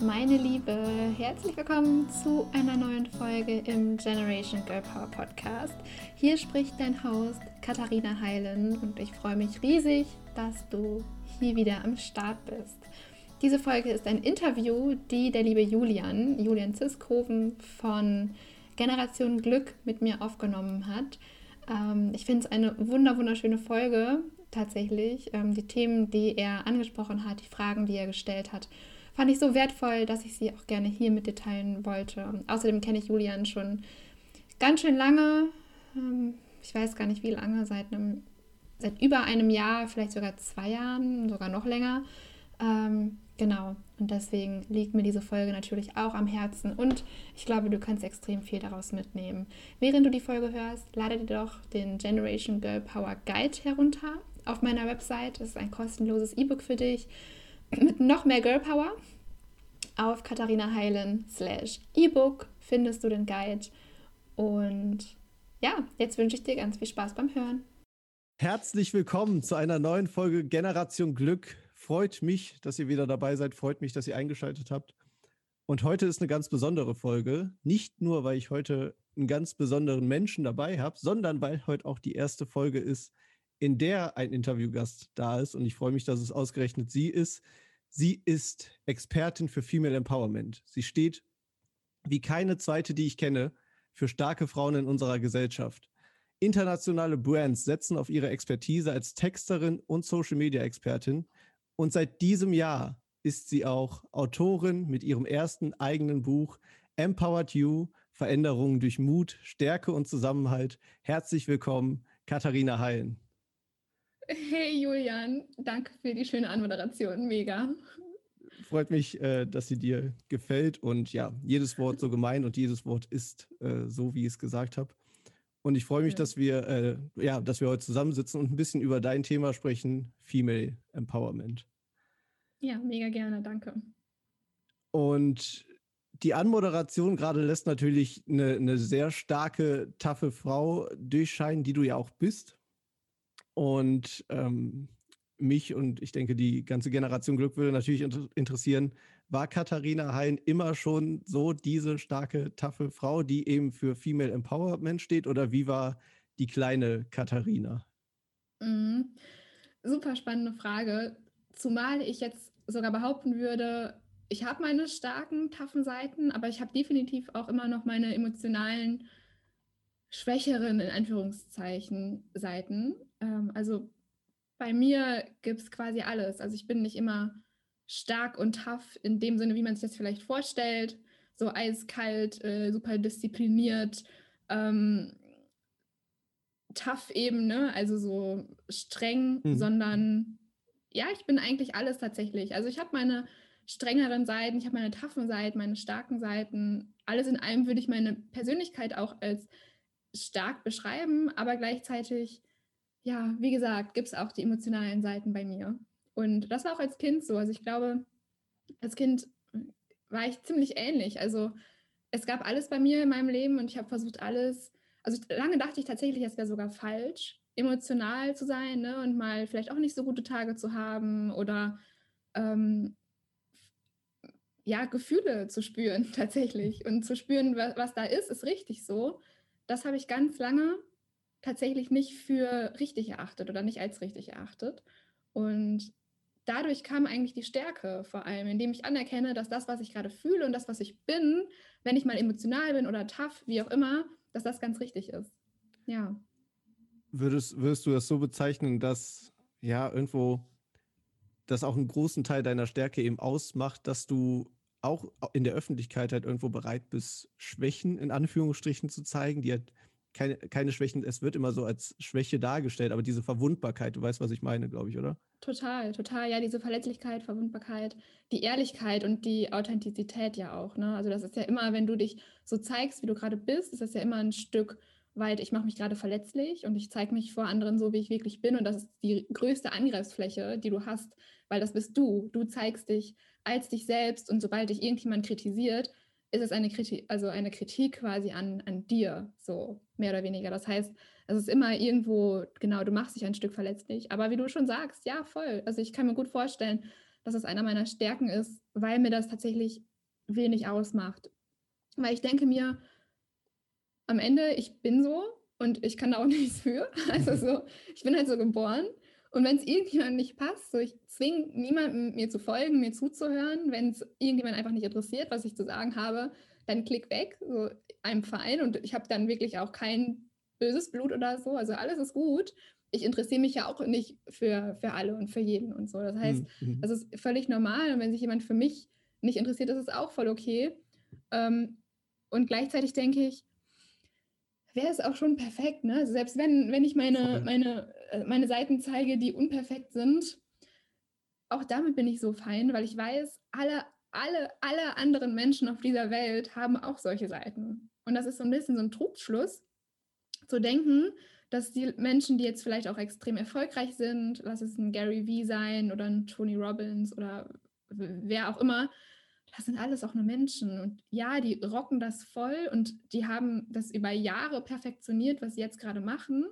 meine Liebe, herzlich willkommen zu einer neuen Folge im Generation Girl Power Podcast. Hier spricht dein Host Katharina Heilen und ich freue mich riesig, dass du hier wieder am Start bist. Diese Folge ist ein Interview, die der liebe Julian, Julian Ziskoven von Generation Glück mit mir aufgenommen hat. Ähm, ich finde es eine wunder wunderschöne Folge tatsächlich. Ähm, die Themen, die er angesprochen hat, die Fragen, die er gestellt hat, fand ich so wertvoll, dass ich sie auch gerne hier mit dir teilen wollte. Außerdem kenne ich Julian schon ganz schön lange. Ähm, ich weiß gar nicht wie lange, seit einem, seit über einem Jahr, vielleicht sogar zwei Jahren, sogar noch länger. Ähm, genau. Und deswegen liegt mir diese Folge natürlich auch am Herzen und ich glaube, du kannst extrem viel daraus mitnehmen. Während du die Folge hörst, lade dir doch den Generation Girl Power Guide herunter auf meiner Website. Das ist ein kostenloses E-Book für dich mit noch mehr Girl Power. Auf Katharina Heilen slash E-Book findest du den Guide. Und ja, jetzt wünsche ich dir ganz viel Spaß beim Hören. Herzlich willkommen zu einer neuen Folge Generation Glück. Freut mich, dass ihr wieder dabei seid. Freut mich, dass ihr eingeschaltet habt. Und heute ist eine ganz besondere Folge. Nicht nur, weil ich heute einen ganz besonderen Menschen dabei habe, sondern weil heute auch die erste Folge ist, in der ein Interviewgast da ist. Und ich freue mich, dass es ausgerechnet sie ist. Sie ist Expertin für Female Empowerment. Sie steht wie keine zweite, die ich kenne, für starke Frauen in unserer Gesellschaft. Internationale Brands setzen auf ihre Expertise als Texterin und Social-Media-Expertin. Und seit diesem Jahr ist sie auch Autorin mit ihrem ersten eigenen Buch Empowered You, Veränderungen durch Mut, Stärke und Zusammenhalt. Herzlich willkommen, Katharina Heilen. Hey Julian, danke für die schöne Anmoderation, mega. Freut mich, äh, dass sie dir gefällt und ja, jedes Wort so gemein und jedes Wort ist äh, so, wie ich es gesagt habe. Und ich freue mich, dass wir äh, ja, dass wir heute zusammensitzen und ein bisschen über dein Thema sprechen, Female Empowerment. Ja, mega gerne, danke. Und die Anmoderation gerade lässt natürlich eine, eine sehr starke, taffe Frau durchscheinen, die du ja auch bist. Und ähm, mich und ich denke, die ganze Generation Glück würde natürlich inter interessieren, war Katharina Hein immer schon so diese starke, taffe Frau, die eben für Female Empowerment steht? Oder wie war die kleine Katharina? Mhm. Super spannende Frage. Zumal ich jetzt sogar behaupten würde, ich habe meine starken, taffen Seiten, aber ich habe definitiv auch immer noch meine emotionalen schwächeren, in Anführungszeichen, Seiten. Ähm, also bei mir gibt es quasi alles. Also ich bin nicht immer stark und tough in dem Sinne, wie man sich das vielleicht vorstellt. So eiskalt, äh, super diszipliniert, ähm, tough eben, ne? also so streng, mhm. sondern ja, ich bin eigentlich alles tatsächlich. Also ich habe meine strengeren Seiten, ich habe meine taffen Seiten, meine starken Seiten. Alles in allem würde ich meine Persönlichkeit auch als stark beschreiben, aber gleichzeitig, ja, wie gesagt, gibt es auch die emotionalen Seiten bei mir. Und das war auch als Kind so. Also ich glaube, als Kind war ich ziemlich ähnlich. Also es gab alles bei mir in meinem Leben und ich habe versucht, alles. Also lange dachte ich tatsächlich, es wäre sogar falsch, emotional zu sein ne? und mal vielleicht auch nicht so gute Tage zu haben oder ähm, ja, Gefühle zu spüren tatsächlich und zu spüren, was, was da ist, ist richtig so das habe ich ganz lange tatsächlich nicht für richtig erachtet oder nicht als richtig erachtet. Und dadurch kam eigentlich die Stärke vor allem, indem ich anerkenne, dass das, was ich gerade fühle und das, was ich bin, wenn ich mal emotional bin oder tough, wie auch immer, dass das ganz richtig ist. Ja. Würdest, würdest du das so bezeichnen, dass ja irgendwo das auch einen großen Teil deiner Stärke eben ausmacht, dass du auch in der Öffentlichkeit halt irgendwo bereit bist, Schwächen in Anführungsstrichen zu zeigen, die halt keine, keine Schwächen, es wird immer so als Schwäche dargestellt, aber diese Verwundbarkeit, du weißt, was ich meine, glaube ich, oder? Total, total. Ja, diese Verletzlichkeit, Verwundbarkeit, die Ehrlichkeit und die Authentizität ja auch. Ne? Also das ist ja immer, wenn du dich so zeigst, wie du gerade bist, ist das ja immer ein Stück weit, ich mache mich gerade verletzlich und ich zeige mich vor anderen so, wie ich wirklich bin. Und das ist die größte Angriffsfläche, die du hast, weil das bist du. Du zeigst dich als dich selbst und sobald dich irgendjemand kritisiert, ist es eine Kritik, also eine Kritik quasi an, an dir, so mehr oder weniger. Das heißt, es ist immer irgendwo, genau, du machst dich ein Stück verletzlich. Aber wie du schon sagst, ja, voll. Also ich kann mir gut vorstellen, dass es einer meiner Stärken ist, weil mir das tatsächlich wenig ausmacht. Weil ich denke mir, am Ende, ich bin so und ich kann da auch nichts für. Also so, ich bin halt so geboren. Und wenn es irgendjemandem nicht passt, so ich zwinge niemanden, mir zu folgen, mir zuzuhören. Wenn es irgendjemand einfach nicht interessiert, was ich zu sagen habe, dann klick weg, so einem Verein. Und ich habe dann wirklich auch kein böses Blut oder so. Also alles ist gut. Ich interessiere mich ja auch nicht für, für alle und für jeden und so. Das heißt, mhm. das ist völlig normal. Und wenn sich jemand für mich nicht interessiert, ist es auch voll okay. Ähm, und gleichzeitig denke ich, wäre es auch schon perfekt. Ne? Also selbst wenn, wenn ich meine, meine, meine Seiten zeige, die unperfekt sind, auch damit bin ich so fein, weil ich weiß, alle, alle, alle anderen Menschen auf dieser Welt haben auch solche Seiten. Und das ist so ein bisschen so ein Trugschluss, zu denken, dass die Menschen, die jetzt vielleicht auch extrem erfolgreich sind, lass es ein Gary Vee sein oder ein Tony Robbins oder wer auch immer, das sind alles auch nur Menschen. Und ja, die rocken das voll und die haben das über Jahre perfektioniert, was sie jetzt gerade machen.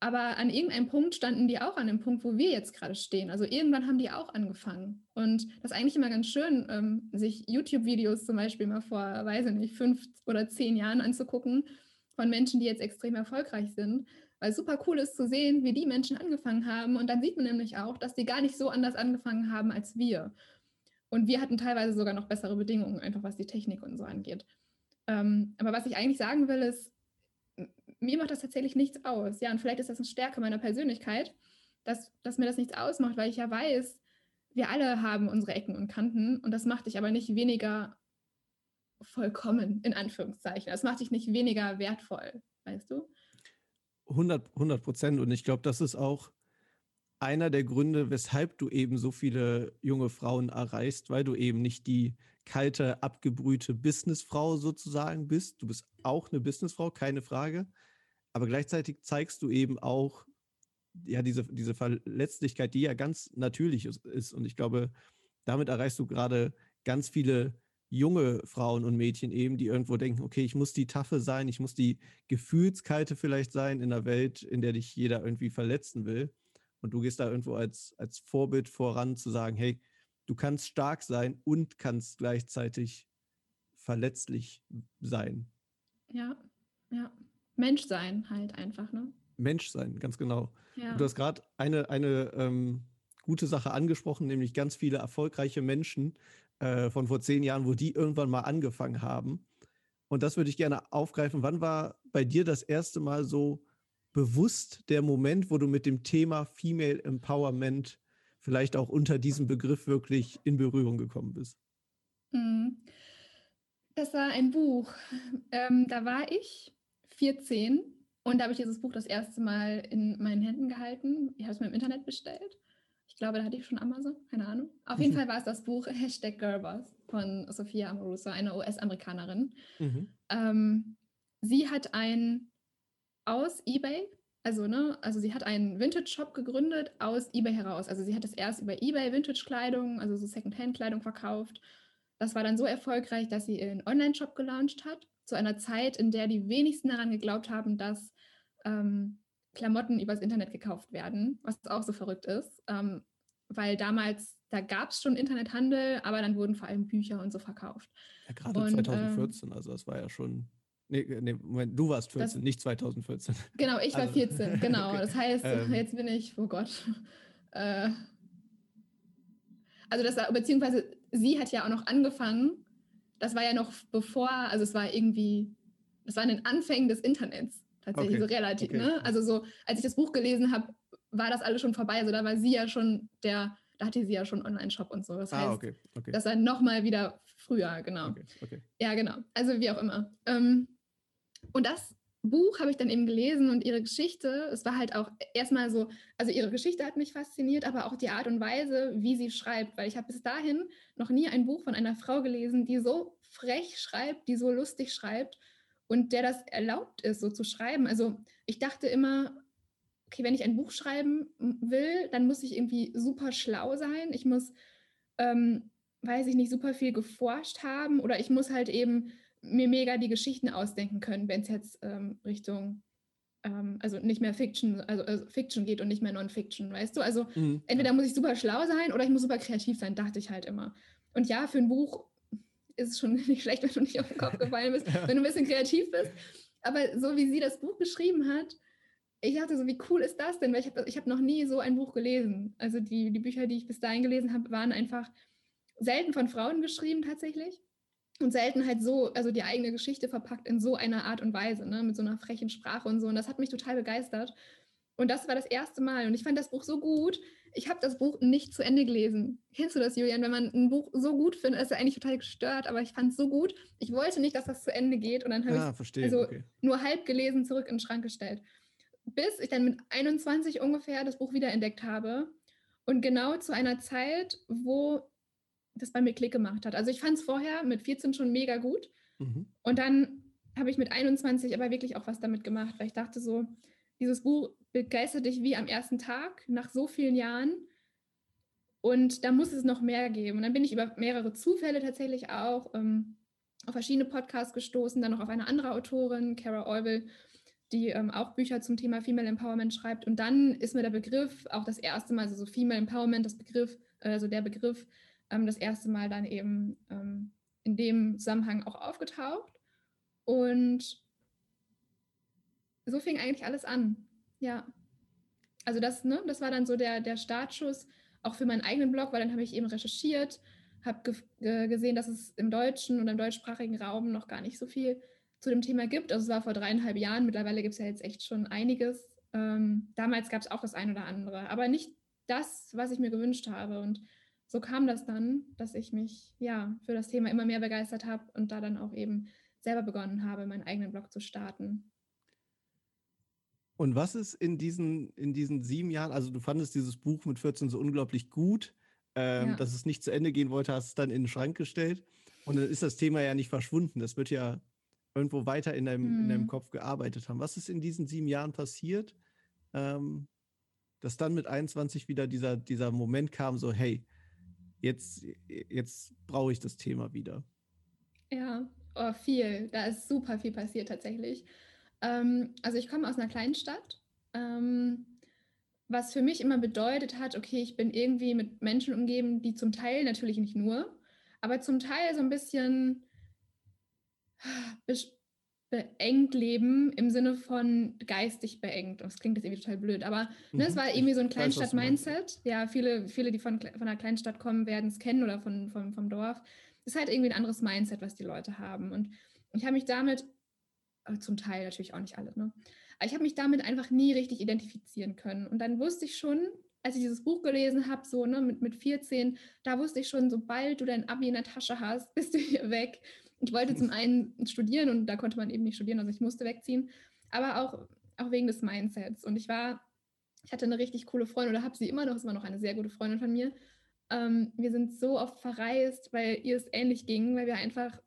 Aber an irgendeinem Punkt standen die auch an dem Punkt, wo wir jetzt gerade stehen. Also irgendwann haben die auch angefangen. Und das ist eigentlich immer ganz schön, ähm, sich YouTube-Videos zum Beispiel mal vor, weiß ich nicht, fünf oder zehn Jahren anzugucken von Menschen, die jetzt extrem erfolgreich sind. Weil super cool ist zu sehen, wie die Menschen angefangen haben. Und dann sieht man nämlich auch, dass die gar nicht so anders angefangen haben als wir. Und wir hatten teilweise sogar noch bessere Bedingungen, einfach was die Technik und so angeht. Ähm, aber was ich eigentlich sagen will, ist, mir macht das tatsächlich nichts aus. Ja, und vielleicht ist das eine Stärke meiner Persönlichkeit, dass, dass mir das nichts ausmacht, weil ich ja weiß, wir alle haben unsere Ecken und Kanten und das macht dich aber nicht weniger vollkommen, in Anführungszeichen. Das macht dich nicht weniger wertvoll, weißt du? 100 Prozent. Und ich glaube, das ist auch einer der Gründe, weshalb du eben so viele junge Frauen erreichst, weil du eben nicht die kalte, abgebrühte Businessfrau sozusagen bist. Du bist auch eine Businessfrau, keine Frage. Aber gleichzeitig zeigst du eben auch ja diese, diese Verletzlichkeit, die ja ganz natürlich ist. Und ich glaube, damit erreichst du gerade ganz viele junge Frauen und Mädchen eben, die irgendwo denken, okay, ich muss die Taffe sein, ich muss die Gefühlskalte vielleicht sein in einer Welt, in der dich jeder irgendwie verletzen will. Und du gehst da irgendwo als, als Vorbild voran zu sagen, hey, du kannst stark sein und kannst gleichzeitig verletzlich sein. Ja, ja. Mensch sein halt einfach, ne? Mensch sein, ganz genau. Ja. Du hast gerade eine, eine ähm, gute Sache angesprochen, nämlich ganz viele erfolgreiche Menschen äh, von vor zehn Jahren, wo die irgendwann mal angefangen haben. Und das würde ich gerne aufgreifen. Wann war bei dir das erste Mal so bewusst der Moment, wo du mit dem Thema Female Empowerment vielleicht auch unter diesem Begriff wirklich in Berührung gekommen bist? Mhm. Das war ein Buch. Ähm, da war ich 14 und da habe ich dieses Buch das erste Mal in meinen Händen gehalten. Ich habe es mir im Internet bestellt. Ich glaube, da hatte ich schon Amazon, keine Ahnung. Auf jeden mhm. Fall war es das Buch Hashtag Gerbers von Sophia Amoruso, einer US-Amerikanerin. Mhm. Ähm, sie hat ein aus eBay. Also, ne, also sie hat einen Vintage-Shop gegründet aus eBay heraus. Also sie hat es erst über eBay Vintage-Kleidung, also so Second-Hand-Kleidung verkauft. Das war dann so erfolgreich, dass sie ihren Online-Shop gelauncht hat, zu einer Zeit, in der die wenigsten daran geglaubt haben, dass ähm, Klamotten übers Internet gekauft werden, was auch so verrückt ist, ähm, weil damals, da gab es schon Internethandel, aber dann wurden vor allem Bücher und so verkauft. Ja, gerade 2014, ähm, also das war ja schon Nee, nee, Moment, du warst 14, das, nicht 2014. Genau, ich war also, 14, genau. Okay. Das heißt, ähm, jetzt bin ich, oh Gott. Äh, also das war, beziehungsweise sie hat ja auch noch angefangen, das war ja noch bevor, also es war irgendwie, das war in den Anfängen des Internets tatsächlich okay. so relativ, okay. ne? Also so, als ich das Buch gelesen habe, war das alles schon vorbei. Also da war sie ja schon der, da hatte sie ja schon Online-Shop und so. Das ah, heißt, okay. Okay. das war nochmal wieder früher, genau. Ja, genau. Also wie auch immer. Ähm, und das Buch habe ich dann eben gelesen und ihre Geschichte, es war halt auch erstmal so, also ihre Geschichte hat mich fasziniert, aber auch die Art und Weise, wie sie schreibt, weil ich habe bis dahin noch nie ein Buch von einer Frau gelesen, die so frech schreibt, die so lustig schreibt und der das erlaubt ist, so zu schreiben. Also ich dachte immer, okay, wenn ich ein Buch schreiben will, dann muss ich irgendwie super schlau sein. Ich muss, ähm, weiß ich nicht, super viel geforscht haben oder ich muss halt eben mir mega die Geschichten ausdenken können, wenn es jetzt ähm, Richtung ähm, also nicht mehr Fiction, also, also, Fiction geht und nicht mehr Non-Fiction, weißt du? Also mhm. entweder muss ich super schlau sein oder ich muss super kreativ sein, dachte ich halt immer. Und ja, für ein Buch ist es schon nicht schlecht, wenn du nicht auf den Kopf gefallen bist, ja. wenn du ein bisschen kreativ bist. Aber so wie sie das Buch geschrieben hat, ich dachte so, wie cool ist das denn? Weil ich habe ich hab noch nie so ein Buch gelesen. Also die, die Bücher, die ich bis dahin gelesen habe, waren einfach selten von Frauen geschrieben tatsächlich. Und selten halt so, also die eigene Geschichte verpackt in so einer Art und Weise, ne? mit so einer frechen Sprache und so. Und das hat mich total begeistert. Und das war das erste Mal. Und ich fand das Buch so gut. Ich habe das Buch nicht zu Ende gelesen. Kennst du das, Julian? Wenn man ein Buch so gut findet, ist er eigentlich total gestört, aber ich fand es so gut. Ich wollte nicht, dass das zu Ende geht. Und dann habe ah, ich also okay. nur halb gelesen, zurück in den Schrank gestellt. Bis ich dann mit 21 ungefähr das Buch wiederentdeckt habe. Und genau zu einer Zeit, wo das bei mir Klick gemacht hat. Also ich fand es vorher mit 14 schon mega gut. Mhm. Und dann habe ich mit 21 aber wirklich auch was damit gemacht, weil ich dachte so, dieses Buch begeistert dich wie am ersten Tag nach so vielen Jahren. Und da muss es noch mehr geben. Und dann bin ich über mehrere Zufälle tatsächlich auch ähm, auf verschiedene Podcasts gestoßen, dann noch auf eine andere Autorin, Kara Orwell, die ähm, auch Bücher zum Thema Female Empowerment schreibt. Und dann ist mir der Begriff auch das erste Mal, also so Female Empowerment, das Begriff, also der Begriff das erste Mal dann eben ähm, in dem Zusammenhang auch aufgetaucht. Und so fing eigentlich alles an. Ja. Also das, ne, das war dann so der, der Startschuss auch für meinen eigenen Blog, weil dann habe ich eben recherchiert, habe ge gesehen, dass es im deutschen und im deutschsprachigen Raum noch gar nicht so viel zu dem Thema gibt. Also es war vor dreieinhalb Jahren, mittlerweile gibt es ja jetzt echt schon einiges. Ähm, damals gab es auch das ein oder andere, aber nicht das, was ich mir gewünscht habe. Und so kam das dann, dass ich mich ja für das Thema immer mehr begeistert habe und da dann auch eben selber begonnen habe, meinen eigenen Blog zu starten. Und was ist in diesen, in diesen sieben Jahren, also du fandest dieses Buch mit 14 so unglaublich gut, ähm, ja. dass es nicht zu Ende gehen wollte, hast es dann in den Schrank gestellt. Und dann ist das Thema ja nicht verschwunden. Das wird ja irgendwo weiter in deinem, hm. in deinem mhm. Kopf gearbeitet haben. Was ist in diesen sieben Jahren passiert, ähm, dass dann mit 21 wieder dieser, dieser Moment kam, so, hey, jetzt, jetzt brauche ich das Thema wieder. Ja, oh, viel. Da ist super viel passiert tatsächlich. Ähm, also ich komme aus einer kleinen Stadt, ähm, was für mich immer bedeutet hat, okay, ich bin irgendwie mit Menschen umgeben, die zum Teil natürlich nicht nur, aber zum Teil so ein bisschen beengt leben im Sinne von geistig beengt. Das klingt jetzt irgendwie total blöd, aber ne, es mhm. war irgendwie so ein Kleinstadt-Mindset. Ja, viele, viele, die von, von einer Kleinstadt kommen, werden es kennen oder von, von, vom Dorf. Es ist halt irgendwie ein anderes Mindset, was die Leute haben. Und ich habe mich damit, zum Teil natürlich auch nicht alle, ne? aber ich habe mich damit einfach nie richtig identifizieren können. Und dann wusste ich schon, als ich dieses Buch gelesen habe, so ne, mit, mit 14, da wusste ich schon, sobald du dein Abi in der Tasche hast, bist du hier weg. Ich wollte zum einen studieren und da konnte man eben nicht studieren, also ich musste wegziehen, aber auch, auch wegen des Mindsets. Und ich war, ich hatte eine richtig coole Freundin oder habe sie immer noch, ist immer noch eine sehr gute Freundin von mir. Ähm, wir sind so oft verreist, weil ihr es ähnlich ging, weil wir einfach,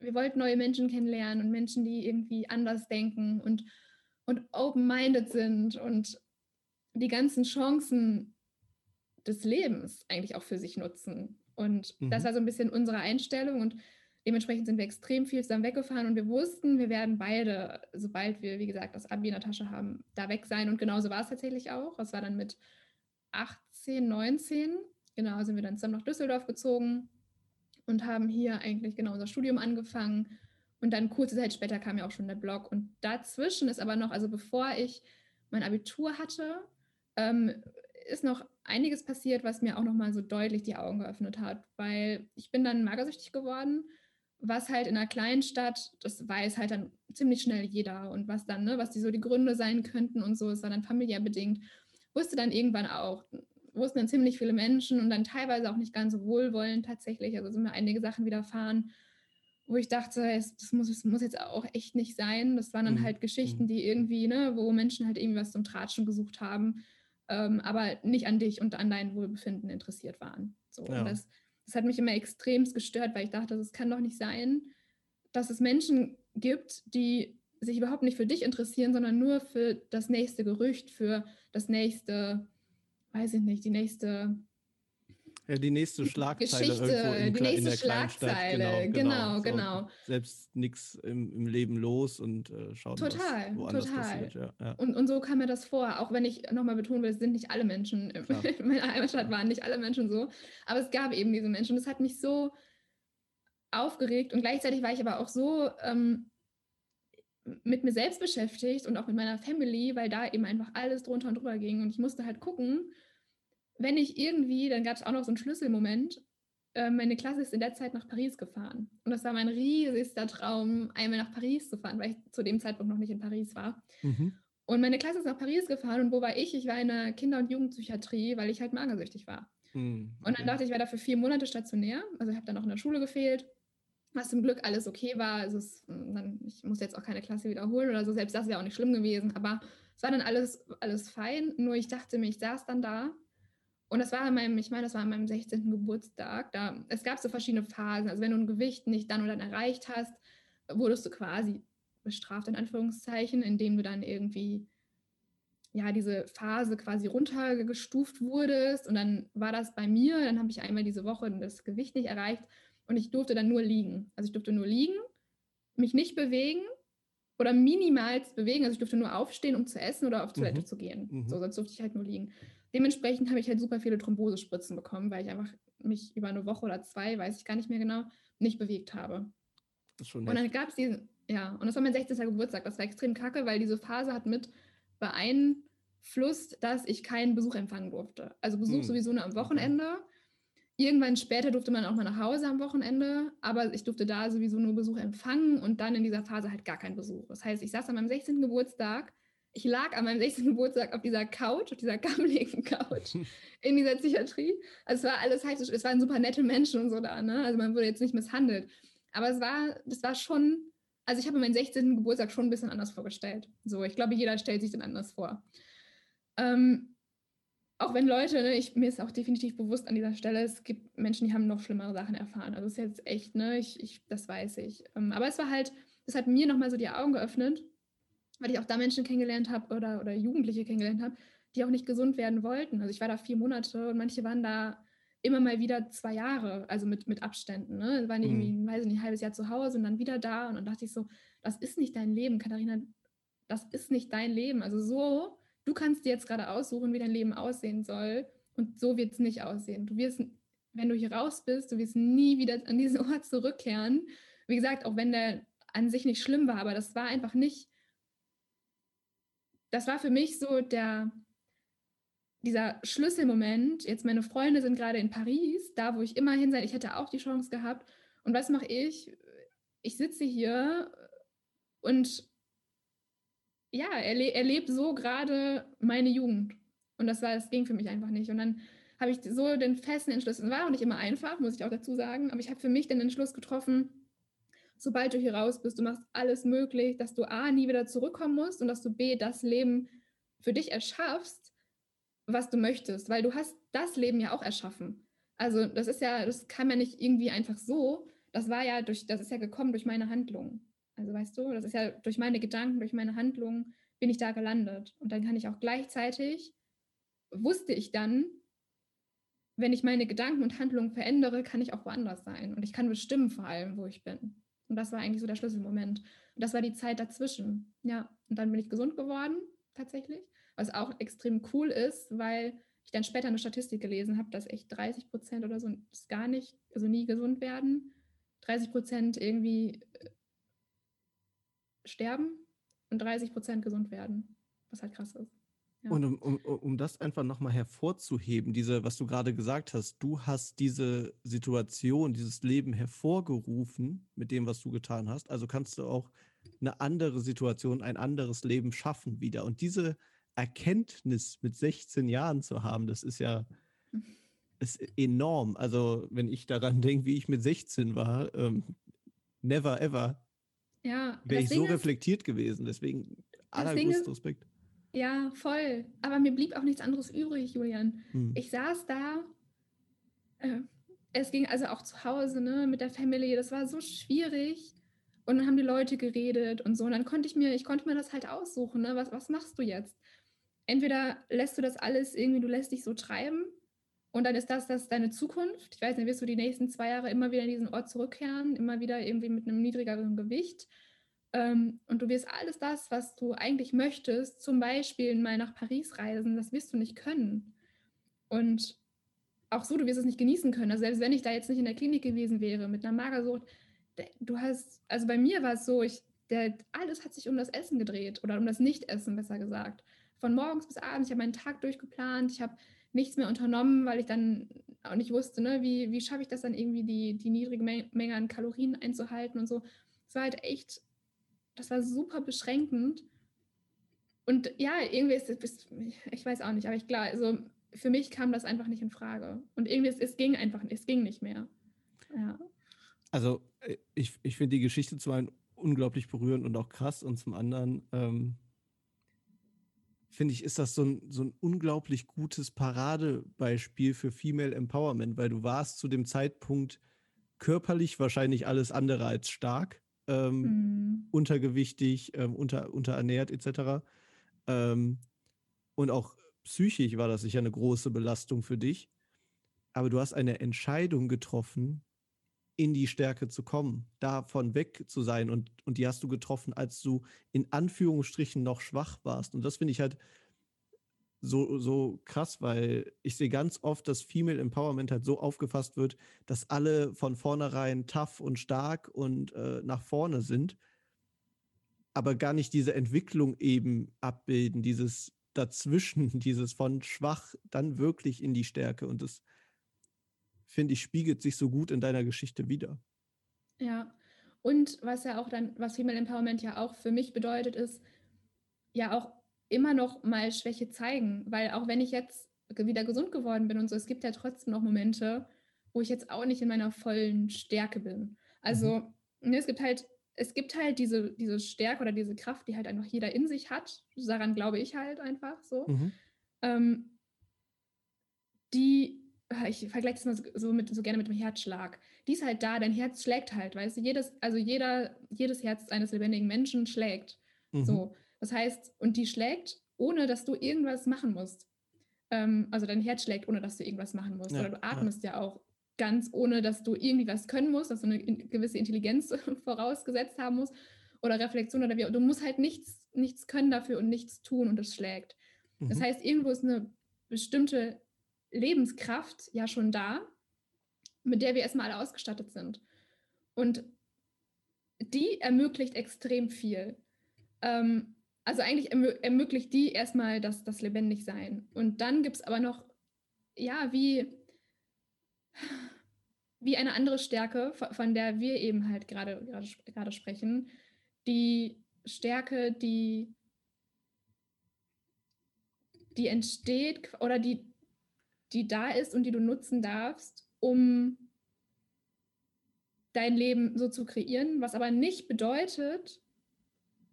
wir wollten neue Menschen kennenlernen und Menschen, die irgendwie anders denken und, und open-minded sind und die ganzen Chancen des Lebens eigentlich auch für sich nutzen. Und mhm. das war so ein bisschen unsere Einstellung. Und Dementsprechend sind wir extrem viel zusammen weggefahren und wir wussten, wir werden beide, sobald wir, wie gesagt, das Abi in der Tasche haben, da weg sein. Und genauso war es tatsächlich auch. Es war dann mit 18, 19. Genau, sind wir dann zusammen nach Düsseldorf gezogen und haben hier eigentlich genau unser Studium angefangen. Und dann kurze Zeit später kam ja auch schon der Blog. Und dazwischen ist aber noch, also bevor ich mein Abitur hatte, ähm, ist noch einiges passiert, was mir auch nochmal so deutlich die Augen geöffnet hat, weil ich bin dann magersüchtig geworden was halt in einer kleinen Stadt, das weiß halt dann ziemlich schnell jeder und was dann, ne, was die so die Gründe sein könnten und so, ist dann familiär bedingt, wusste dann irgendwann auch, wussten dann ziemlich viele Menschen und dann teilweise auch nicht ganz so wohlwollend tatsächlich, also sind mir einige Sachen widerfahren, wo ich dachte, das muss, das muss jetzt auch echt nicht sein. Das waren dann mhm. halt Geschichten, mhm. die irgendwie, ne, wo Menschen halt irgendwie was zum Tratschen gesucht haben, ähm, aber nicht an dich und an dein Wohlbefinden interessiert waren. So, ja. und das das hat mich immer extremst gestört, weil ich dachte, es kann doch nicht sein, dass es Menschen gibt, die sich überhaupt nicht für dich interessieren, sondern nur für das nächste Gerücht, für das nächste, weiß ich nicht, die nächste die nächste Schlagzeile Geschichte, die nächste Schlagzeile, genau, genau. genau. So, selbst nichts im, im, Leben los und äh, schauen, total, was woanders total. passiert. Ja, ja. Und, und so kam mir das vor, auch wenn ich nochmal betonen will, es sind nicht alle Menschen, Klar. in meiner Heimatstadt waren nicht alle Menschen so, aber es gab eben diese Menschen und es hat mich so aufgeregt und gleichzeitig war ich aber auch so ähm, mit mir selbst beschäftigt und auch mit meiner Family, weil da eben einfach alles drunter und drüber ging und ich musste halt gucken, wenn ich irgendwie, dann gab es auch noch so einen Schlüsselmoment, äh, meine Klasse ist in der Zeit nach Paris gefahren. Und das war mein riesigster Traum, einmal nach Paris zu fahren, weil ich zu dem Zeitpunkt noch nicht in Paris war. Mhm. Und meine Klasse ist nach Paris gefahren und wo war ich? Ich war in der Kinder- und Jugendpsychiatrie, weil ich halt magersüchtig war. Mhm. Und dann dachte ich, ich war da für vier Monate stationär. Also ich habe dann auch in der Schule gefehlt, was zum Glück alles okay war. Also es, dann, ich muss jetzt auch keine Klasse wiederholen oder so. Selbst das wäre auch nicht schlimm gewesen. Aber es war dann alles, alles fein. Nur ich dachte mir, ich saß dann da und das war an meinem, ich meine, das war an meinem 16. Geburtstag. Da, es gab so verschiedene Phasen. Also wenn du ein Gewicht nicht dann und dann erreicht hast, wurdest du quasi bestraft, in Anführungszeichen, indem du dann irgendwie ja, diese Phase quasi runtergestuft wurdest. Und dann war das bei mir, dann habe ich einmal diese Woche das Gewicht nicht erreicht und ich durfte dann nur liegen. Also ich durfte nur liegen, mich nicht bewegen oder minimals bewegen. Also ich durfte nur aufstehen, um zu essen oder auf Toilette mhm. zu gehen. Mhm. So, sonst durfte ich halt nur liegen. Dementsprechend habe ich halt super viele Thrombosespritzen bekommen, weil ich einfach mich über eine Woche oder zwei, weiß ich gar nicht mehr genau, nicht bewegt habe. Das schon und dann gab es diesen, ja, und das war mein 16. Geburtstag. Das war extrem kacke, weil diese Phase hat mit beeinflusst, dass ich keinen Besuch empfangen durfte. Also Besuch hm. sowieso nur am Wochenende. Irgendwann später durfte man auch mal nach Hause am Wochenende, aber ich durfte da sowieso nur Besuch empfangen und dann in dieser Phase halt gar keinen Besuch. Das heißt, ich saß an meinem 16. Geburtstag ich lag an meinem 16. Geburtstag auf dieser Couch, auf dieser gammeligen Couch in dieser Psychiatrie. Also es war alles halb so, es waren super nette Menschen und so da, ne? Also man wurde jetzt nicht misshandelt. Aber es war, das war schon, also ich habe meinen 16. Geburtstag schon ein bisschen anders vorgestellt. So, ich glaube, jeder stellt sich den anders vor. Ähm, auch wenn Leute, ne, ich, mir ist auch definitiv bewusst an dieser Stelle, es gibt Menschen, die haben noch schlimmere Sachen erfahren. Also es ist jetzt echt, ne, ich, ich, das weiß ich. Ähm, aber es war halt, es hat mir nochmal so die Augen geöffnet weil ich auch da Menschen kennengelernt habe oder, oder Jugendliche kennengelernt habe, die auch nicht gesund werden wollten. Also ich war da vier Monate und manche waren da immer mal wieder zwei Jahre, also mit, mit Abständen. Ne? Waren mhm. irgendwie, weiß nicht, ein halbes Jahr zu Hause und dann wieder da. Und dann dachte ich so, das ist nicht dein Leben, Katharina, das ist nicht dein Leben. Also so, du kannst dir jetzt gerade aussuchen, wie dein Leben aussehen soll. Und so wird es nicht aussehen. Du wirst, wenn du hier raus bist, du wirst nie wieder an diesen Ort zurückkehren. Wie gesagt, auch wenn der an sich nicht schlimm war, aber das war einfach nicht das war für mich so der, dieser Schlüsselmoment. Jetzt meine Freunde sind gerade in Paris, da wo ich immer hin sein, ich hätte auch die Chance gehabt. Und was mache ich? Ich sitze hier und ja, erle erlebe so gerade meine Jugend. Und das war, das ging für mich einfach nicht. Und dann habe ich so den festen Entschluss, es war auch nicht immer einfach, muss ich auch dazu sagen, aber ich habe für mich den Entschluss getroffen, sobald du hier raus bist, du machst alles möglich, dass du A, nie wieder zurückkommen musst und dass du B, das Leben für dich erschaffst, was du möchtest, weil du hast das Leben ja auch erschaffen. Also das ist ja, das kam ja nicht irgendwie einfach so, das war ja durch, das ist ja gekommen durch meine Handlungen. Also weißt du, das ist ja durch meine Gedanken, durch meine Handlungen bin ich da gelandet. Und dann kann ich auch gleichzeitig, wusste ich dann, wenn ich meine Gedanken und Handlungen verändere, kann ich auch woanders sein. Und ich kann bestimmen vor allem, wo ich bin. Und das war eigentlich so der Schlüsselmoment. Und das war die Zeit dazwischen. Ja, und dann bin ich gesund geworden, tatsächlich. Was auch extrem cool ist, weil ich dann später eine Statistik gelesen habe, dass echt 30 Prozent oder so gar nicht, also nie gesund werden. 30 Prozent irgendwie äh, sterben und 30 Prozent gesund werden. Was halt krass ist. Und um, um, um das einfach nochmal hervorzuheben, diese, was du gerade gesagt hast, du hast diese Situation, dieses Leben hervorgerufen mit dem, was du getan hast. Also kannst du auch eine andere Situation, ein anderes Leben schaffen wieder. Und diese Erkenntnis mit 16 Jahren zu haben, das ist ja ist enorm. Also wenn ich daran denke, wie ich mit 16 war, ähm, never ever ja, wäre ich so reflektiert gewesen. Deswegen allergrößten Respekt. Ja, voll. Aber mir blieb auch nichts anderes übrig, Julian. Hm. Ich saß da. Äh, es ging also auch zu Hause, ne, mit der Family. Das war so schwierig. Und dann haben die Leute geredet und so. Und dann konnte ich mir, ich konnte mir das halt aussuchen, ne? Was, was machst du jetzt? Entweder lässt du das alles irgendwie, du lässt dich so treiben Und dann ist das, das deine Zukunft. Ich weiß nicht, wirst du die nächsten zwei Jahre immer wieder in diesen Ort zurückkehren, immer wieder irgendwie mit einem niedrigeren Gewicht. Ähm, und du wirst alles das, was du eigentlich möchtest, zum Beispiel mal nach Paris reisen, das wirst du nicht können. Und auch so, du wirst es nicht genießen können. Also selbst wenn ich da jetzt nicht in der Klinik gewesen wäre mit einer Magersucht, du hast, also bei mir war es so, ich, der, alles hat sich um das Essen gedreht oder um das Nichtessen, besser gesagt. Von morgens bis abends, ich habe meinen Tag durchgeplant, ich habe nichts mehr unternommen, weil ich dann auch nicht wusste, ne, wie, wie schaffe ich das dann irgendwie, die, die niedrige Menge an Kalorien einzuhalten und so. Es war halt echt, das war super beschränkend. Und ja, irgendwie ist es, ich weiß auch nicht, aber ich klar, also für mich kam das einfach nicht in Frage. Und irgendwie, es, es ging einfach, es ging nicht mehr. Ja. Also äh, ich, ich finde die Geschichte zum einen unglaublich berührend und auch krass und zum anderen ähm, finde ich, ist das so ein, so ein unglaublich gutes Paradebeispiel für Female Empowerment, weil du warst zu dem Zeitpunkt körperlich wahrscheinlich alles andere als stark, ähm, mhm. untergewichtig, ähm, unter, unterernährt etc. Ähm, und auch psychisch war das sicher eine große Belastung für dich. Aber du hast eine Entscheidung getroffen, in die Stärke zu kommen, davon weg zu sein. Und, und die hast du getroffen, als du in Anführungsstrichen noch schwach warst. Und das finde ich halt so, so krass, weil ich sehe ganz oft, dass Female Empowerment halt so aufgefasst wird, dass alle von vornherein tough und stark und äh, nach vorne sind, aber gar nicht diese Entwicklung eben abbilden, dieses dazwischen, dieses von schwach dann wirklich in die Stärke. Und das finde ich, spiegelt sich so gut in deiner Geschichte wieder. Ja, und was ja auch dann, was Female Empowerment ja auch für mich bedeutet, ist ja auch immer noch mal Schwäche zeigen, weil auch wenn ich jetzt wieder gesund geworden bin und so, es gibt ja trotzdem noch Momente, wo ich jetzt auch nicht in meiner vollen Stärke bin. Also mhm. ne, es gibt halt, es gibt halt diese, diese Stärke oder diese Kraft, die halt einfach jeder in sich hat. Daran glaube ich halt einfach so. Mhm. Ähm, die Ah, ich vergleiche das mal so, mit, so gerne mit dem Herzschlag. Die ist halt da, dein Herz schlägt halt, weißt du, jedes, also jeder, jedes Herz eines lebendigen Menschen schlägt. Mhm. So. Das heißt, und die schlägt, ohne dass du irgendwas machen musst. Ähm, also dein Herz schlägt, ohne dass du irgendwas machen musst. Ja, Oder du atmest ja. ja auch ganz, ohne dass du irgendwie was können musst, dass du eine gewisse Intelligenz vorausgesetzt haben musst oder Reflexion oder wie. Du musst halt nichts, nichts können dafür und nichts tun und es schlägt. Mhm. Das heißt, irgendwo ist eine bestimmte Lebenskraft ja schon da, mit der wir erstmal alle ausgestattet sind. Und die ermöglicht extrem viel. Ähm, also eigentlich ermö ermöglicht die erstmal das, das Lebendigsein. Und dann gibt es aber noch, ja, wie, wie eine andere Stärke, von der wir eben halt gerade gerade sprechen. Die Stärke, die, die entsteht oder die, die da ist und die du nutzen darfst, um dein Leben so zu kreieren, was aber nicht bedeutet,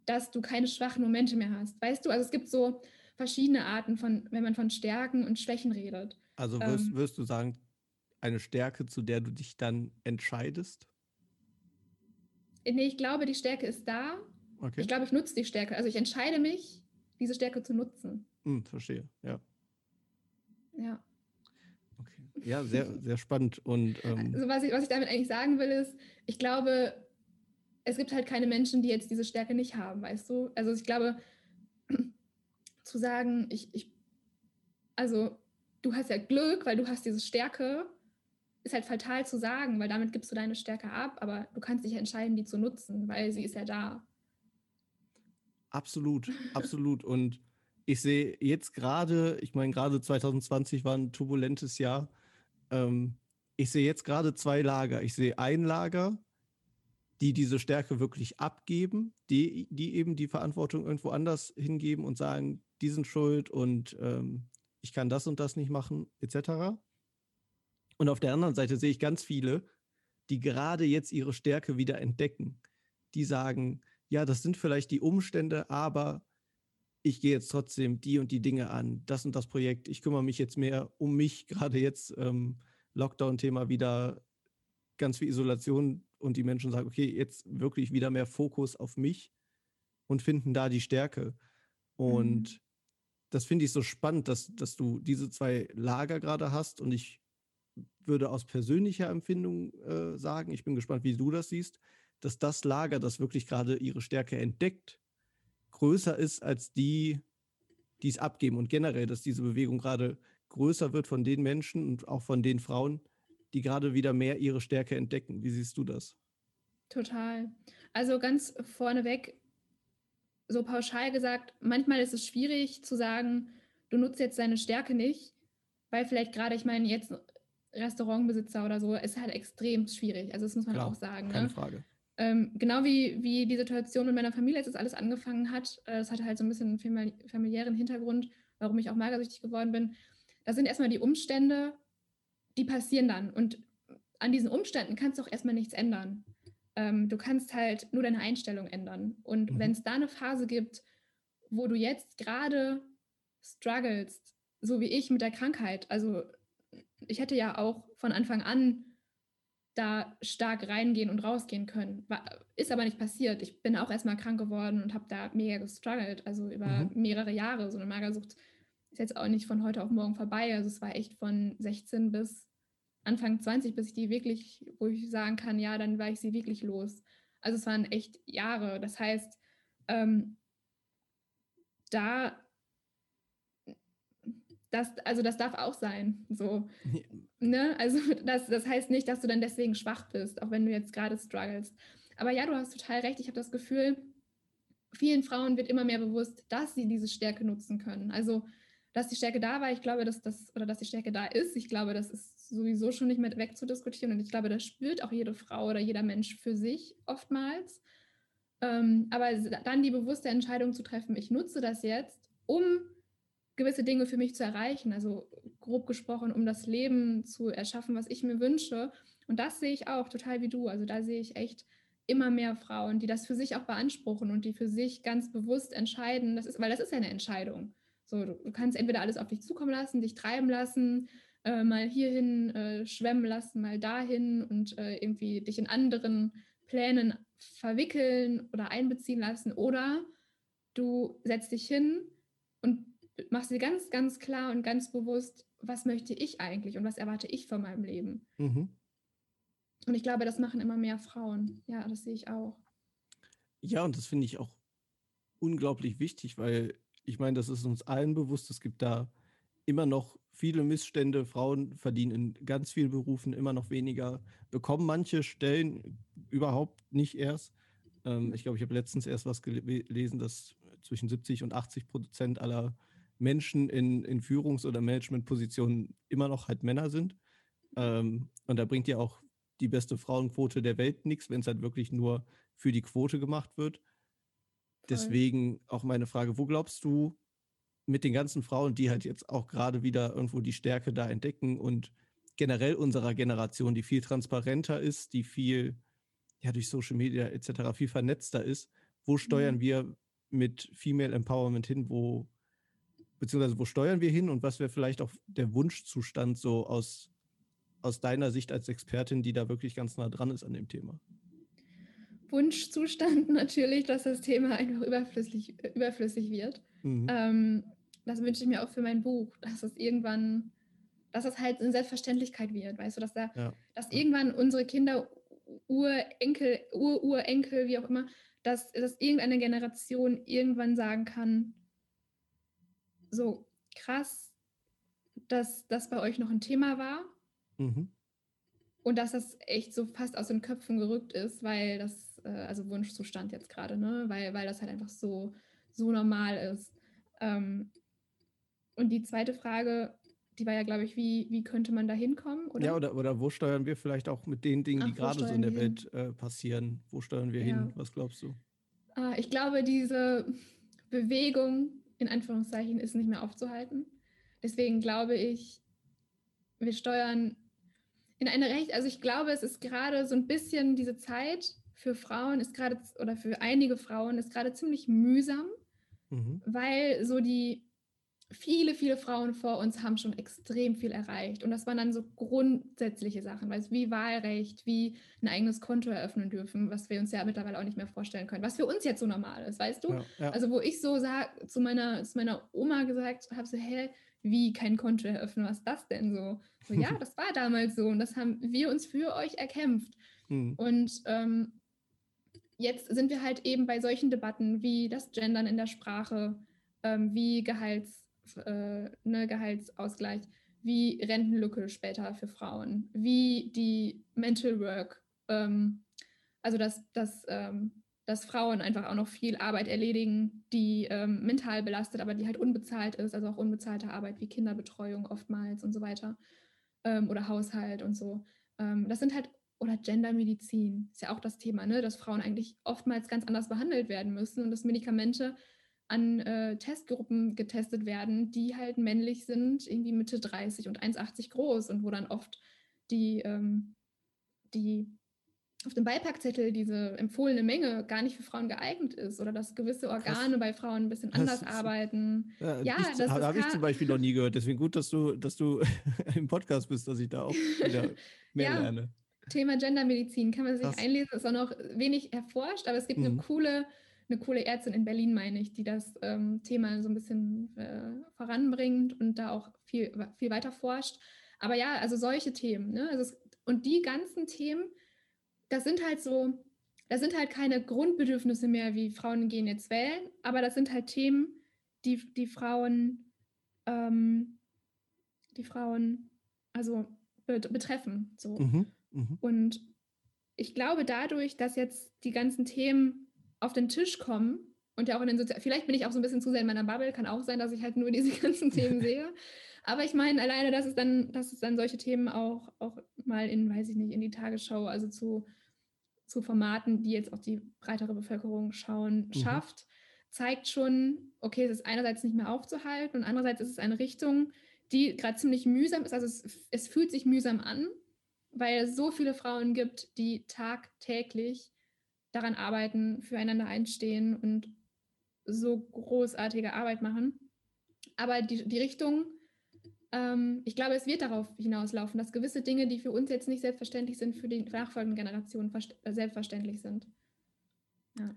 dass du keine schwachen Momente mehr hast. Weißt du, also es gibt so verschiedene Arten von, wenn man von Stärken und Schwächen redet. Also wirst, ähm, wirst du sagen, eine Stärke, zu der du dich dann entscheidest? Nee, ich glaube, die Stärke ist da. Okay. Ich glaube, ich nutze die Stärke. Also ich entscheide mich, diese Stärke zu nutzen. Hm, verstehe, ja. Ja. Ja, sehr, sehr spannend. Und, ähm also was ich, was ich damit eigentlich sagen will, ist, ich glaube, es gibt halt keine Menschen, die jetzt diese Stärke nicht haben, weißt du? Also ich glaube, zu sagen, ich, ich, also du hast ja Glück, weil du hast diese Stärke, ist halt fatal zu sagen, weil damit gibst du deine Stärke ab, aber du kannst dich entscheiden, die zu nutzen, weil sie ist ja da. Absolut, absolut. Und ich sehe jetzt gerade, ich meine, gerade 2020 war ein turbulentes Jahr ähm, ich sehe jetzt gerade zwei Lager. Ich sehe ein Lager, die diese Stärke wirklich abgeben, die, die eben die Verantwortung irgendwo anders hingeben und sagen, die sind schuld und ähm, ich kann das und das nicht machen, etc. Und auf der anderen Seite sehe ich ganz viele, die gerade jetzt ihre Stärke wieder entdecken. Die sagen, ja, das sind vielleicht die Umstände, aber ich gehe jetzt trotzdem die und die Dinge an, das und das Projekt, ich kümmere mich jetzt mehr um mich, gerade jetzt ähm, Lockdown-Thema wieder ganz viel Isolation und die Menschen sagen, okay, jetzt wirklich wieder mehr Fokus auf mich und finden da die Stärke. Und mhm. das finde ich so spannend, dass, dass du diese zwei Lager gerade hast und ich würde aus persönlicher Empfindung äh, sagen, ich bin gespannt, wie du das siehst, dass das Lager, das wirklich gerade ihre Stärke entdeckt, größer ist als die, die es abgeben und generell, dass diese Bewegung gerade größer wird von den Menschen und auch von den Frauen, die gerade wieder mehr ihre Stärke entdecken. Wie siehst du das? Total. Also ganz vorneweg, so pauschal gesagt, manchmal ist es schwierig zu sagen, du nutzt jetzt deine Stärke nicht, weil vielleicht gerade, ich meine, jetzt Restaurantbesitzer oder so, ist halt extrem schwierig. Also das muss man Klar, auch sagen. Keine ne? Frage. Ähm, genau wie, wie die Situation mit meiner Familie, als das alles angefangen hat, äh, das hatte halt so ein bisschen einen familiären Hintergrund, warum ich auch magersüchtig geworden bin. Das sind erstmal die Umstände, die passieren dann. Und an diesen Umständen kannst du auch erstmal nichts ändern. Ähm, du kannst halt nur deine Einstellung ändern. Und mhm. wenn es da eine Phase gibt, wo du jetzt gerade strugglest, so wie ich mit der Krankheit, also ich hätte ja auch von Anfang an da stark reingehen und rausgehen können. War, ist aber nicht passiert. Ich bin auch erstmal krank geworden und habe da mega gestruggelt, also über mhm. mehrere Jahre. So eine Magersucht ist jetzt auch nicht von heute auf morgen vorbei. Also es war echt von 16 bis Anfang 20, bis ich die wirklich, wo ich sagen kann, ja, dann war ich sie wirklich los. Also es waren echt Jahre. Das heißt, ähm, da das, also das darf auch sein. So. Ne? Also das, das heißt nicht, dass du dann deswegen schwach bist, auch wenn du jetzt gerade struggles. Aber ja, du hast total recht. Ich habe das Gefühl, vielen Frauen wird immer mehr bewusst, dass sie diese Stärke nutzen können. Also, dass die Stärke da war, ich glaube, dass das, oder dass die Stärke da ist, ich glaube, das ist sowieso schon nicht mehr wegzudiskutieren. Und ich glaube, das spürt auch jede Frau oder jeder Mensch für sich oftmals. Ähm, aber dann die bewusste Entscheidung zu treffen, ich nutze das jetzt, um gewisse Dinge für mich zu erreichen. Also grob gesprochen, um das Leben zu erschaffen, was ich mir wünsche. Und das sehe ich auch total wie du. Also da sehe ich echt immer mehr Frauen, die das für sich auch beanspruchen und die für sich ganz bewusst entscheiden. Das ist, weil das ist ja eine Entscheidung. So, du, du kannst entweder alles auf dich zukommen lassen, dich treiben lassen, äh, mal hierhin äh, schwemmen lassen, mal dahin und äh, irgendwie dich in anderen Plänen verwickeln oder einbeziehen lassen. Oder du setzt dich hin und machst dir ganz, ganz klar und ganz bewusst, was möchte ich eigentlich und was erwarte ich von meinem Leben. Mhm. Und ich glaube, das machen immer mehr Frauen. Ja, das sehe ich auch. Ja, und das finde ich auch unglaublich wichtig, weil ich meine, das ist uns allen bewusst. Es gibt da immer noch viele Missstände. Frauen verdienen in ganz vielen Berufen immer noch weniger, bekommen manche Stellen überhaupt nicht erst. Ähm, ich glaube, ich habe letztens erst was gelesen, dass zwischen 70 und 80 Prozent aller Menschen in, in Führungs- oder Managementpositionen immer noch halt Männer sind. Ähm, und da bringt ja auch die beste Frauenquote der Welt nichts, wenn es halt wirklich nur für die Quote gemacht wird. Deswegen auch meine Frage, wo glaubst du mit den ganzen Frauen, die halt jetzt auch gerade wieder irgendwo die Stärke da entdecken und generell unserer Generation, die viel transparenter ist, die viel ja durch Social Media etc. viel vernetzter ist, wo steuern mhm. wir mit Female Empowerment hin, wo beziehungsweise wo steuern wir hin und was wäre vielleicht auch der Wunschzustand so aus, aus deiner Sicht als Expertin, die da wirklich ganz nah dran ist an dem Thema? Wunschzustand natürlich, dass das Thema einfach überflüssig, überflüssig wird. Mhm. Ähm, das wünsche ich mir auch für mein Buch, dass es irgendwann, dass es halt eine Selbstverständlichkeit wird, weißt du, dass da, ja. dass irgendwann unsere Kinder, Urenkel, Ururenkel, wie auch immer, dass, dass irgendeine Generation irgendwann sagen kann, so krass, dass das bei euch noch ein Thema war. Mhm. Und dass das echt so fast aus den Köpfen gerückt ist, weil das, äh, also Wunschzustand jetzt gerade, ne? Weil, weil das halt einfach so, so normal ist. Ähm, und die zweite Frage, die war ja, glaube ich, wie, wie könnte man da hinkommen? Oder? Ja, oder, oder wo steuern wir vielleicht auch mit den Dingen, Ach, die gerade so in der Welt äh, passieren? Wo steuern wir ja. hin? Was glaubst du? Äh, ich glaube, diese Bewegung in Anführungszeichen ist nicht mehr aufzuhalten. Deswegen glaube ich, wir steuern in eine Recht, also ich glaube, es ist gerade so ein bisschen diese Zeit für Frauen ist gerade oder für einige Frauen ist gerade ziemlich mühsam, mhm. weil so die viele, viele Frauen vor uns haben schon extrem viel erreicht. Und das waren dann so grundsätzliche Sachen, weißt, wie Wahlrecht, wie ein eigenes Konto eröffnen dürfen, was wir uns ja mittlerweile auch nicht mehr vorstellen können, was für uns jetzt so normal ist, weißt du? Ja, ja. Also wo ich so sag, zu meiner, zu meiner Oma gesagt habe, so, hey, wie kein Konto eröffnen, was ist das denn so? so ja, das war damals so und das haben wir uns für euch erkämpft. Hm. Und ähm, jetzt sind wir halt eben bei solchen Debatten wie das Gendern in der Sprache, ähm, wie Gehalts äh, ne, Gehaltsausgleich, wie Rentenlücke später für Frauen, wie die Mental Work, ähm, also dass, dass, ähm, dass Frauen einfach auch noch viel Arbeit erledigen, die ähm, mental belastet, aber die halt unbezahlt ist, also auch unbezahlte Arbeit wie Kinderbetreuung oftmals und so weiter ähm, oder Haushalt und so. Ähm, das sind halt oder Gendermedizin ist ja auch das Thema, ne? dass Frauen eigentlich oftmals ganz anders behandelt werden müssen und dass Medikamente an äh, Testgruppen getestet werden, die halt männlich sind, irgendwie Mitte 30 und 1,80 groß und wo dann oft die, ähm, die auf dem Beipackzettel diese empfohlene Menge gar nicht für Frauen geeignet ist oder dass gewisse Organe Krass. bei Frauen ein bisschen anders das, arbeiten. Ja, ja ich, das habe ich zum Beispiel noch nie gehört. Deswegen gut, dass du, dass du im Podcast bist, dass ich da auch wieder mehr ja, lerne. Thema Gendermedizin kann man sich Krass. einlesen, ist auch noch wenig erforscht, aber es gibt mhm. eine coole eine coole Ärztin in Berlin, meine ich, die das ähm, Thema so ein bisschen äh, voranbringt und da auch viel, viel weiter forscht. Aber ja, also solche Themen. Ne? Also es, und die ganzen Themen, das sind halt so, das sind halt keine Grundbedürfnisse mehr, wie Frauen gehen jetzt wählen, aber das sind halt Themen, die, die Frauen, ähm, die Frauen, also betreffen. So. Mhm, mh. Und ich glaube, dadurch, dass jetzt die ganzen Themen auf den Tisch kommen und ja auch in den Sozial vielleicht bin ich auch so ein bisschen zu sehr in meiner Bubble, kann auch sein, dass ich halt nur diese ganzen Themen sehe. Aber ich meine alleine, dass es dann, dass es dann solche Themen auch, auch mal in, weiß ich nicht, in die Tagesschau, also zu, zu Formaten, die jetzt auch die breitere Bevölkerung schauen, mhm. schafft, zeigt schon, okay, es ist einerseits nicht mehr aufzuhalten und andererseits ist es eine Richtung, die gerade ziemlich mühsam ist. Also es, es fühlt sich mühsam an, weil es so viele Frauen gibt, die tagtäglich daran arbeiten, füreinander einstehen und so großartige Arbeit machen. Aber die, die Richtung, ähm, ich glaube, es wird darauf hinauslaufen, dass gewisse Dinge, die für uns jetzt nicht selbstverständlich sind, für die nachfolgenden Generationen äh, selbstverständlich sind. Ja.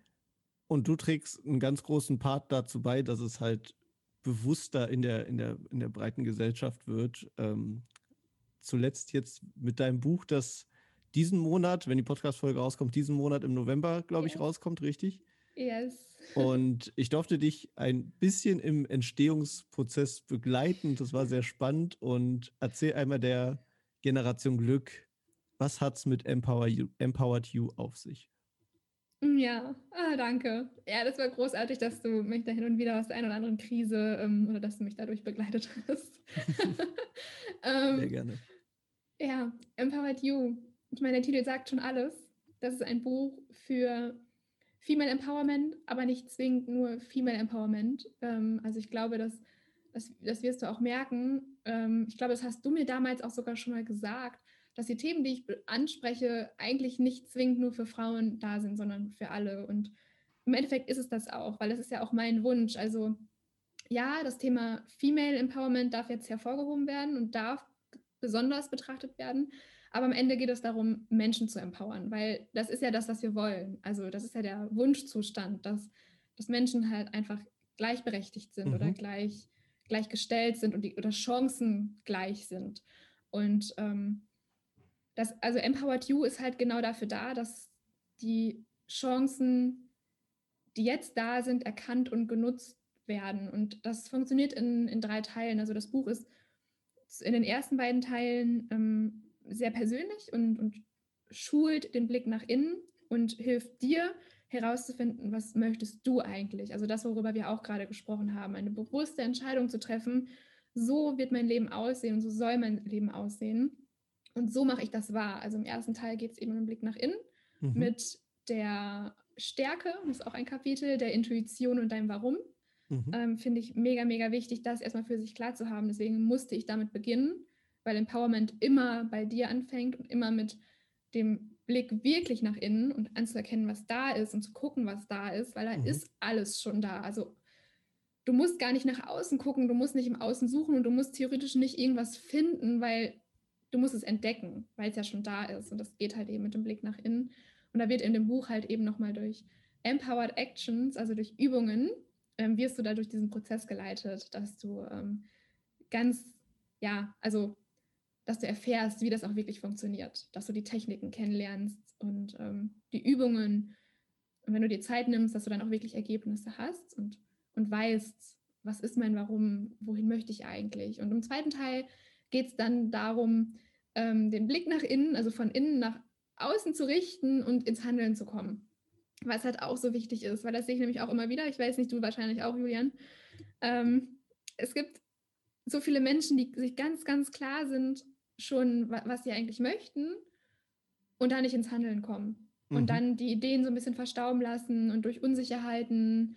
Und du trägst einen ganz großen Part dazu bei, dass es halt bewusster in der, in der, in der breiten Gesellschaft wird. Ähm, zuletzt jetzt mit deinem Buch, das diesen Monat, wenn die Podcast-Folge rauskommt, diesen Monat im November, glaube ich, rauskommt, richtig? Yes. Und ich durfte dich ein bisschen im Entstehungsprozess begleiten. Das war sehr spannend. Und erzähl einmal der Generation Glück, was hat es mit Empower you, Empowered You auf sich? Ja, ah, danke. Ja, das war großartig, dass du mich da hin und wieder aus der einen oder anderen Krise ähm, oder dass du mich dadurch begleitet hast. ähm, Sehr gerne. Ja, Empowered You ich meine, der Titel sagt schon alles. Das ist ein Buch für Female Empowerment, aber nicht zwingend nur Female Empowerment. Ähm, also ich glaube, dass, dass, das wirst du auch merken. Ähm, ich glaube, das hast du mir damals auch sogar schon mal gesagt, dass die Themen, die ich anspreche, eigentlich nicht zwingend nur für Frauen da sind, sondern für alle. Und im Endeffekt ist es das auch, weil das ist ja auch mein Wunsch. Also ja, das Thema Female Empowerment darf jetzt hervorgehoben werden und darf besonders betrachtet werden. Aber am Ende geht es darum, Menschen zu empowern, weil das ist ja das, was wir wollen. Also das ist ja der Wunschzustand, dass, dass Menschen halt einfach gleichberechtigt sind mhm. oder gleich, gleichgestellt sind und die, oder Chancen gleich sind. Und ähm, das, also Empowered You ist halt genau dafür da, dass die Chancen, die jetzt da sind, erkannt und genutzt werden. Und das funktioniert in, in drei Teilen. Also das Buch ist in den ersten beiden Teilen ähm, sehr persönlich und, und schult den Blick nach innen und hilft dir herauszufinden, was möchtest du eigentlich? Also das, worüber wir auch gerade gesprochen haben, eine bewusste Entscheidung zu treffen, so wird mein Leben aussehen und so soll mein Leben aussehen. Und so mache ich das wahr. Also im ersten Teil geht es eben um den Blick nach innen mhm. mit der Stärke, das ist auch ein Kapitel, der Intuition und deinem Warum. Mhm. Ähm, Finde ich mega, mega wichtig, das erstmal für sich klar zu haben. Deswegen musste ich damit beginnen weil Empowerment immer bei dir anfängt und immer mit dem Blick wirklich nach innen und anzuerkennen, was da ist und zu gucken, was da ist, weil da mhm. ist alles schon da. Also du musst gar nicht nach außen gucken, du musst nicht im Außen suchen und du musst theoretisch nicht irgendwas finden, weil du musst es entdecken, weil es ja schon da ist. Und das geht halt eben mit dem Blick nach innen. Und da wird in dem Buch halt eben nochmal durch Empowered Actions, also durch Übungen, ähm, wirst du da durch diesen Prozess geleitet, dass du ähm, ganz, ja, also dass du erfährst, wie das auch wirklich funktioniert, dass du die Techniken kennenlernst und ähm, die Übungen. Und wenn du dir Zeit nimmst, dass du dann auch wirklich Ergebnisse hast und, und weißt, was ist mein Warum, wohin möchte ich eigentlich. Und im zweiten Teil geht es dann darum, ähm, den Blick nach innen, also von innen nach außen zu richten und ins Handeln zu kommen. Was halt auch so wichtig ist, weil das sehe ich nämlich auch immer wieder. Ich weiß nicht, du wahrscheinlich auch, Julian. Ähm, es gibt so viele Menschen, die sich ganz, ganz klar sind, schon, was sie eigentlich möchten und dann nicht ins Handeln kommen. Mhm. Und dann die Ideen so ein bisschen verstauben lassen und durch Unsicherheiten,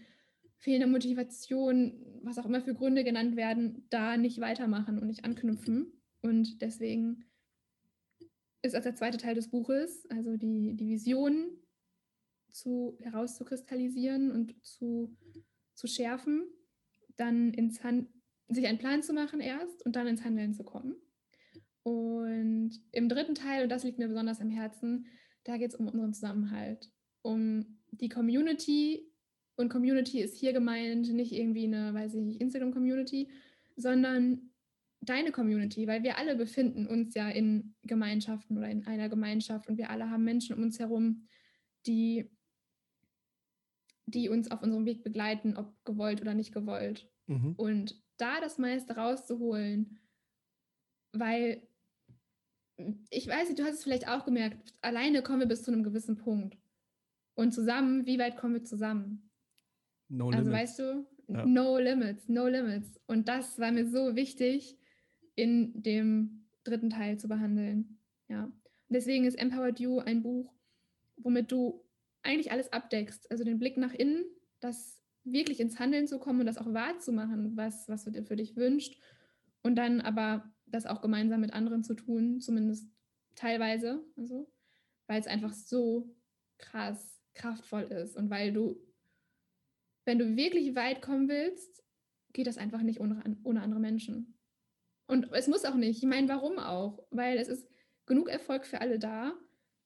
fehlende Motivation, was auch immer für Gründe genannt werden, da nicht weitermachen und nicht anknüpfen. Und deswegen ist als der zweite Teil des Buches, also die, die Vision zu, herauszukristallisieren und zu, zu schärfen, dann ins Hand, sich einen Plan zu machen erst und dann ins Handeln zu kommen. Und im dritten Teil, und das liegt mir besonders am Herzen, da geht es um unseren Zusammenhalt, um die Community. Und Community ist hier gemeint nicht irgendwie eine, weiß ich Instagram-Community, sondern deine Community, weil wir alle befinden uns ja in Gemeinschaften oder in einer Gemeinschaft und wir alle haben Menschen um uns herum, die, die uns auf unserem Weg begleiten, ob gewollt oder nicht gewollt. Mhm. Und da das meiste rauszuholen, weil ich weiß nicht, du hast es vielleicht auch gemerkt, alleine kommen wir bis zu einem gewissen Punkt. Und zusammen, wie weit kommen wir zusammen? No also limits. weißt du, ja. no limits, no limits. Und das war mir so wichtig, in dem dritten Teil zu behandeln. Ja. Und deswegen ist Empowered You ein Buch, womit du eigentlich alles abdeckst. Also den Blick nach innen, das wirklich ins Handeln zu kommen und das auch wahrzumachen, was, was du dir für dich wünscht. Und dann aber das auch gemeinsam mit anderen zu tun, zumindest teilweise, also, weil es einfach so krass kraftvoll ist und weil du, wenn du wirklich weit kommen willst, geht das einfach nicht ohne, ohne andere Menschen. Und es muss auch nicht. Ich meine, warum auch? Weil es ist genug Erfolg für alle da.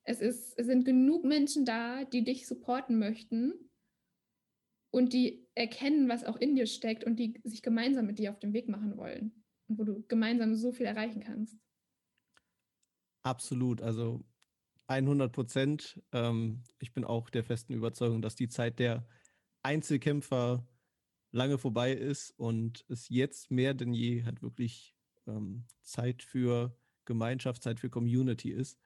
Es, ist, es sind genug Menschen da, die dich supporten möchten und die erkennen, was auch in dir steckt und die sich gemeinsam mit dir auf den Weg machen wollen und wo du gemeinsam so viel erreichen kannst. Absolut, also 100 Prozent. Ähm, ich bin auch der festen Überzeugung, dass die Zeit der Einzelkämpfer lange vorbei ist und es jetzt mehr denn je halt wirklich ähm, Zeit für Gemeinschaft, Zeit für Community ist.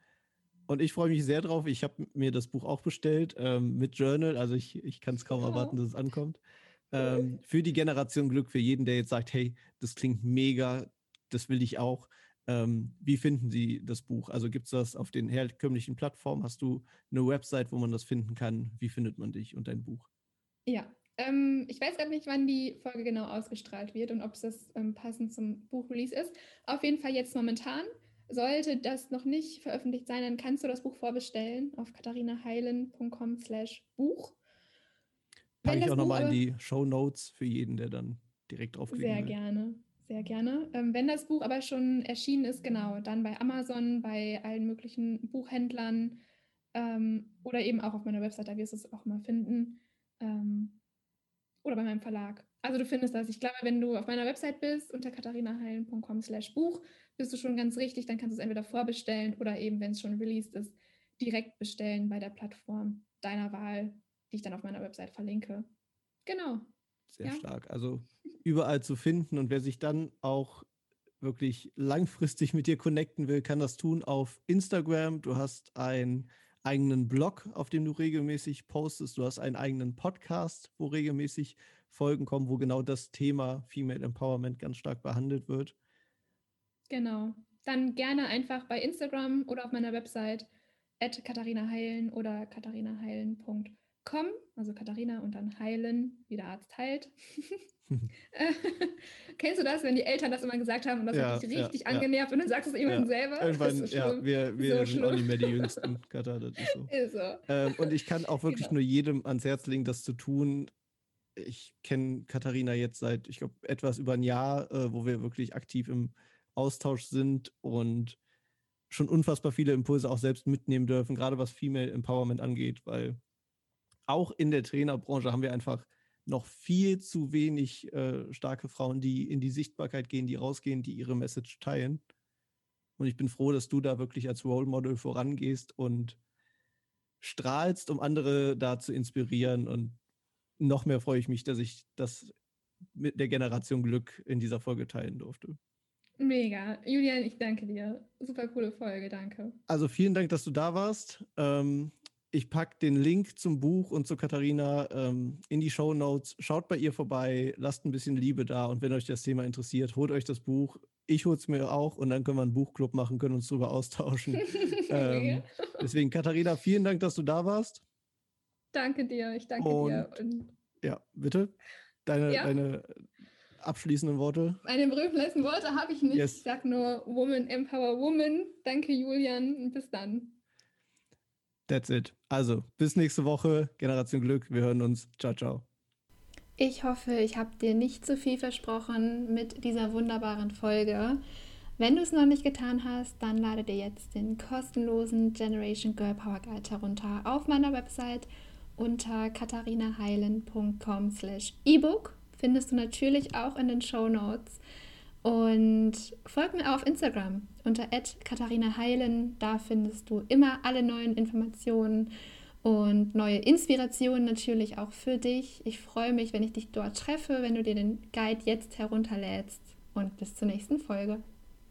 Und ich freue mich sehr drauf. Ich habe mir das Buch auch bestellt ähm, mit Journal. Also ich, ich kann es kaum erwarten, dass es ankommt ähm, für die Generation Glück, für jeden, der jetzt sagt, hey, das klingt mega, das will ich auch. Ähm, wie finden Sie das Buch? Also gibt es das auf den herkömmlichen Plattformen? Hast du eine Website, wo man das finden kann? Wie findet man dich und dein Buch? Ja, ähm, ich weiß gerade nicht, wann die Folge genau ausgestrahlt wird und ob es das ähm, passend zum Buchrelease ist. Auf jeden Fall jetzt momentan. Sollte das noch nicht veröffentlicht sein, dann kannst du das Buch vorbestellen auf katharinaheilen.com slash Buch. Packe ich auch nochmal in die Show Notes für jeden, der dann direkt drauf Sehr will. gerne, sehr gerne. Ähm, wenn das Buch aber schon erschienen ist, genau, dann bei Amazon, bei allen möglichen Buchhändlern ähm, oder eben auch auf meiner Website, da wirst du es auch mal finden. Ähm, oder bei meinem Verlag. Also du findest das. Ich glaube, wenn du auf meiner Website bist, unter katharinaheilen.com slash Buch, bist du schon ganz richtig, dann kannst du es entweder vorbestellen oder eben, wenn es schon released ist, direkt bestellen bei der Plattform deiner Wahl die ich dann auf meiner Website verlinke. Genau. Sehr ja. stark. Also überall zu finden und wer sich dann auch wirklich langfristig mit dir connecten will, kann das tun auf Instagram. Du hast einen eigenen Blog, auf dem du regelmäßig postest. Du hast einen eigenen Podcast, wo regelmäßig Folgen kommen, wo genau das Thema Female Empowerment ganz stark behandelt wird. Genau. Dann gerne einfach bei Instagram oder auf meiner Website at Katharina Heilen oder katharinaheilen.com Com, also Katharina und dann heilen, wie der Arzt heilt. Kennst du das, wenn die Eltern das immer gesagt haben und das ja, hat dich richtig ja, angenervt ja. und dann sagst du es irgendwann selber? Irgendwann, so ja, wir, wir so sind schlimm. auch nicht mehr die Jüngsten, Katha, das ist so. Ist so. Ähm, und ich kann auch wirklich nur jedem ans Herz legen, das zu tun, ich kenne Katharina jetzt seit, ich glaube, etwas über ein Jahr, äh, wo wir wirklich aktiv im Austausch sind und schon unfassbar viele Impulse auch selbst mitnehmen dürfen, gerade was Female Empowerment angeht, weil auch in der Trainerbranche haben wir einfach noch viel zu wenig äh, starke Frauen, die in die Sichtbarkeit gehen, die rausgehen, die ihre Message teilen. Und ich bin froh, dass du da wirklich als Role Model vorangehst und strahlst, um andere da zu inspirieren. Und noch mehr freue ich mich, dass ich das mit der Generation Glück in dieser Folge teilen durfte. Mega. Julian, ich danke dir. Super coole Folge, danke. Also vielen Dank, dass du da warst. Ähm, ich packe den Link zum Buch und zu Katharina ähm, in die Show Notes. Schaut bei ihr vorbei, lasst ein bisschen Liebe da und wenn euch das Thema interessiert, holt euch das Buch. Ich hole es mir auch und dann können wir einen Buchclub machen, können uns darüber austauschen. ähm, deswegen, Katharina, vielen Dank, dass du da warst. Danke dir, ich danke und, dir. Und ja, bitte. Deine, ja. deine abschließenden Worte. Meine berühmten letzten Worte habe ich nicht. Yes. Ich sage nur Woman Empower Woman. Danke, Julian, und bis dann. That's it. Also, bis nächste Woche. Generation Glück. Wir hören uns. Ciao, ciao. Ich hoffe, ich habe dir nicht zu viel versprochen mit dieser wunderbaren Folge. Wenn du es noch nicht getan hast, dann lade dir jetzt den kostenlosen Generation Girl Power Guide herunter auf meiner Website unter katharinaheilen.com slash ebook. Findest du natürlich auch in den Show Notes. Und folg mir auf Instagram unter Katharina Heilen. Da findest du immer alle neuen Informationen und neue Inspirationen natürlich auch für dich. Ich freue mich, wenn ich dich dort treffe, wenn du dir den Guide jetzt herunterlädst. Und bis zur nächsten Folge.